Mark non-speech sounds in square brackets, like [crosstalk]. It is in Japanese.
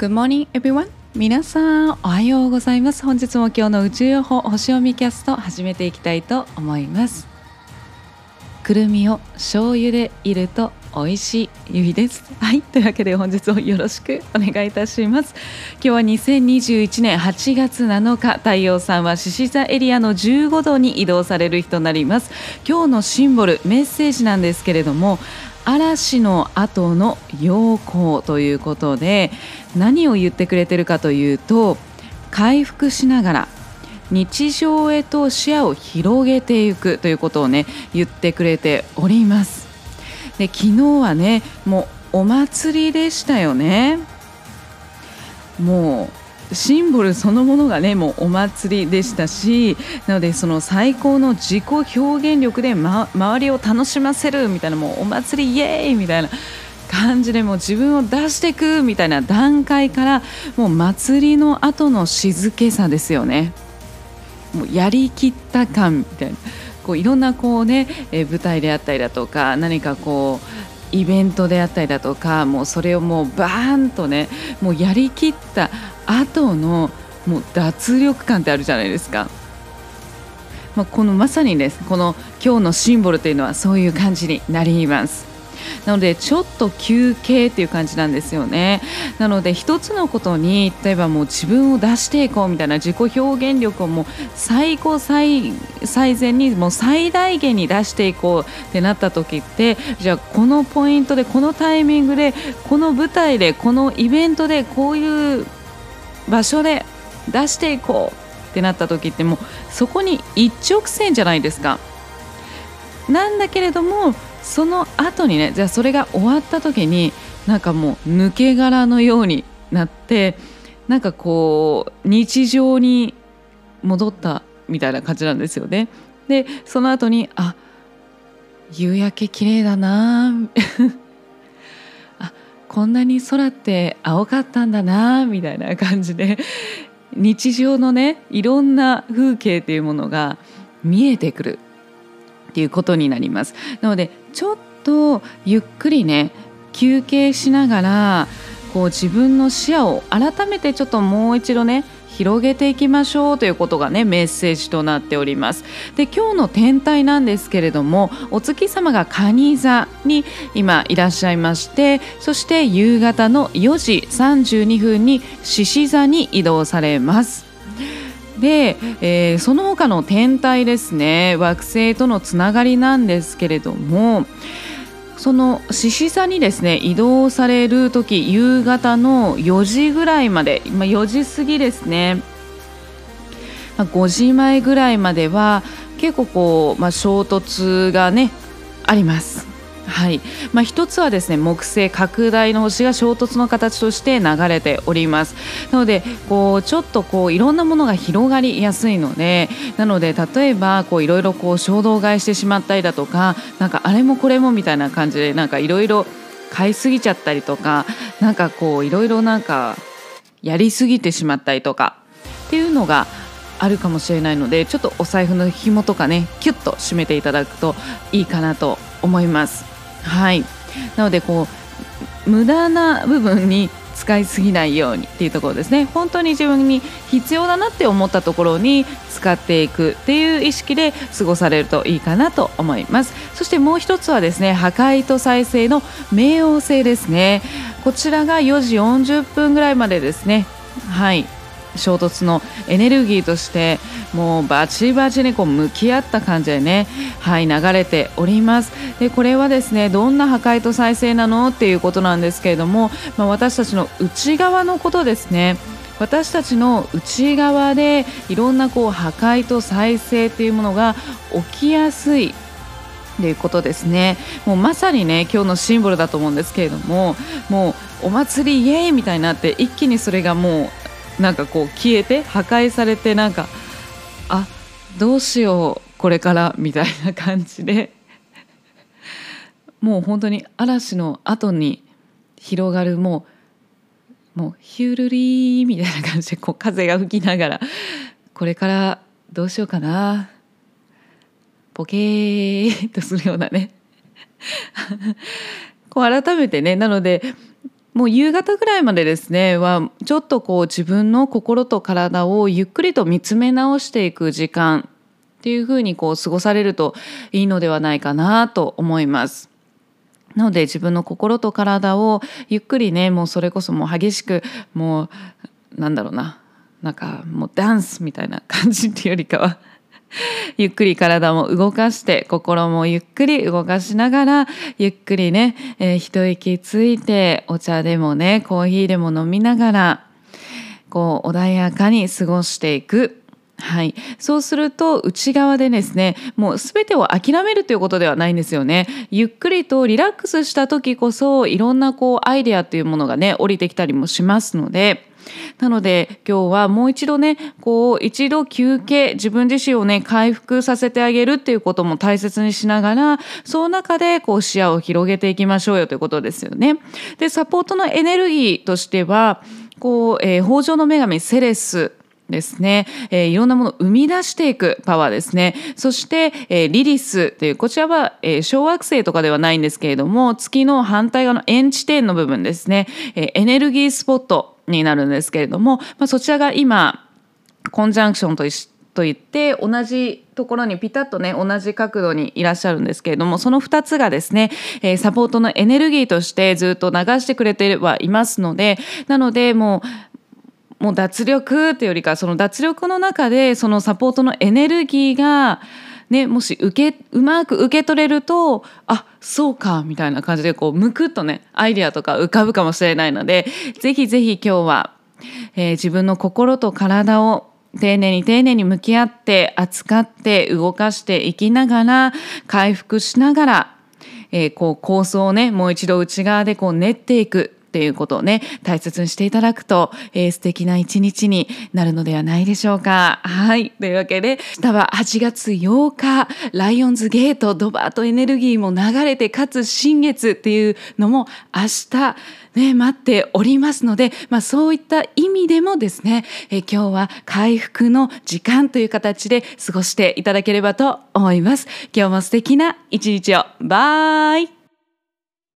Good morning everyone. 皆さんおはようございます。本日も今日の宇宙予報星読みキャスト始めていきたいと思います。くるみを醤油でいると美味しいゆいです。はい。というわけで本日もよろしくお願いいたします。今日は2021年8月7日太陽さんは獅子座エリアの15度に移動される日となります。今日のシンボルメッセージなんですけれども嵐の後の陽光ということで何を言ってくれてるかというと回復しながら日常へと視野を広げていくということをね言ってくれております。で昨日はねもうお祭りでしたよね。もうシンボルそのものがねもうお祭りでしたしなのでその最高の自己表現力で、ま、周りを楽しませるみたいなもうお祭りイエーイみたいな感じでもう自分を出していくみたいな段階からもう祭りの後の静けさですよね。もうやりきった感みたいなこういろんなこうね、舞台であったりだとか何かこうイベントであったりだとかもうそれをもうバーンとねもうやりきった後のもう脱力感ってあるじゃないですか。まあ、このまさにですこの今日のシンボルというのはそういう感じになります。なのでちょっと休憩っていう感じなんですよねなので一つのことに例えばもう自分を出していこうみたいな自己表現力をもう最高最最善にもう最大限に出していこうってなった時ってじゃあこのポイントでこのタイミングでこの舞台でこのイベントでこういう場所で出していこうってなった時ってもうそこに一直線じゃないですか。なんだけれどもその後にねじゃあそれが終わった時になんかもう抜け殻のようになってなんかこう日常に戻ったみたいな感じなんですよね。でその後にあ夕焼け綺麗だなこんなに空って青かったんだなみたいな感じで [laughs] 日常のねいろんな風景っていうものが見えてくるっていうことになります。なのでちょっとゆっくりね休憩しながらこう自分の視野を改めてちょっともう一度ね広げていきましょうということがねメッセージとなっております。で今日の天体なんですけれどもお月様が蟹座に今いらっしゃいましてそして夕方の4時32分に獅子座に移動されます。で、えー、その他の天体ですね惑星とのつながりなんですけれどもその獅子座にですね移動される時夕方の4時ぐらいまで、まあ、4時過ぎですね、ま、5時前ぐらいまでは結構こう、まあ、衝突がねあります。はいまあ、一つはですね木星拡大の星が衝突の形として流れておりますなのでこうちょっとこういろんなものが広がりやすいのでなので例えばこういろいろこう衝動買いしてしまったりだとかなんかあれもこれもみたいな感じでなんかいろいろ買いすぎちゃったりとかなんかこういろいろなんかやりすぎてしまったりとかっていうのがあるかもしれないのでちょっとお財布の紐とかねキュッと締めていただくといいかなと思います。はい。なのでこう無駄な部分に使いすぎないようにっていうところですね。本当に自分に必要だなって思ったところに使っていくっていう意識で過ごされるといいかなと思います。そしてもう一つはですね破壊と再生の冥王星ですね。こちらが4時40分ぐらいまでですね。はい。衝突のエネルギーとしてもうバチバチにこう向き合った感じでねはい流れております。でこれはですねどんな破壊と再生なのっていうことなんですけれども、まあ、私たちの内側のことですね。私たちの内側でいろんなこう破壊と再生っていうものが起きやすいということですね。もうまさにね今日のシンボルだと思うんですけれどももうお祭りイエーイみたいになって一気にそれがもうなんかこう消えて破壊されてなんかあどうしようこれからみたいな感じで。[laughs] もう本当に嵐の後に広がるもうもうヒュルリーみたいな感じでこう風が吹きながらこれからどうしようかな。ポケーっとするようなね。[laughs] こう改めてねなのでもう夕方ぐらいまでですねはちょっとこう自分の心と体をゆっくりと見つめ直していく時間っていうふうにこう過ごされるといいのではないかなと思います。なので自分の心と体をゆっくりねもうそれこそもう激しくもうなんだろうななんかもうダンスみたいな感じっていうよりかは [laughs] ゆっくり体も動かして心もゆっくり動かしながらゆっくりね、えー、一息ついてお茶でもねコーヒーでも飲みながらこう穏やかに過ごしていく。はい、そうすると内側でですねもう全てを諦めるということではないんですよね。ゆっくりとリラックスした時こそいろんなこうアイデアというものがね降りてきたりもしますので。なので今日はもう一度ねこう一度休憩自分自身をね回復させてあげるっていうことも大切にしながらその中でこう視野を広げていきましょうよということですよね。でサポートのエネルギーとしてはこう、えー、北条の女神セレスですね、えー、いろんなものを生み出していくパワーですね。そして、えー、リリスというこちらは、えー、小惑星とかではないんですけれども月の反対側の円地点の部分ですね、えー、エネルギースポットになるんですけれども、まあ、そちらが今コンジャンクションとといって同じところにピタッとね同じ角度にいらっしゃるんですけれどもその2つがですね、え、サポートのエネルギーとしてずっと流してくれてはいますのでなのでもうもう脱力っていうよりかその脱力の中でそのサポートのエネルギーがね、もし受けうまく受け取れるとあそうかみたいな感じでこうむくっとねアイデアとか浮かぶかもしれないのでぜひぜひ今日は、えー、自分の心と体を丁寧に丁寧に向き合って扱って動かしていきながら回復しながら、えー、こう構想をねもう一度内側でこう練っていく。っていうことをね大切にしていただくと、えー、素敵な一日になるのではないでしょうか。はいというわけで明日は8月8日ライオンズゲートドバートエネルギーも流れてかつ新月っていうのも明日ね、待っておりますので、まあ、そういった意味でもですね、え今日は回復の時間という形で過ごしていただければと思います。今日も素敵な一日を。バイ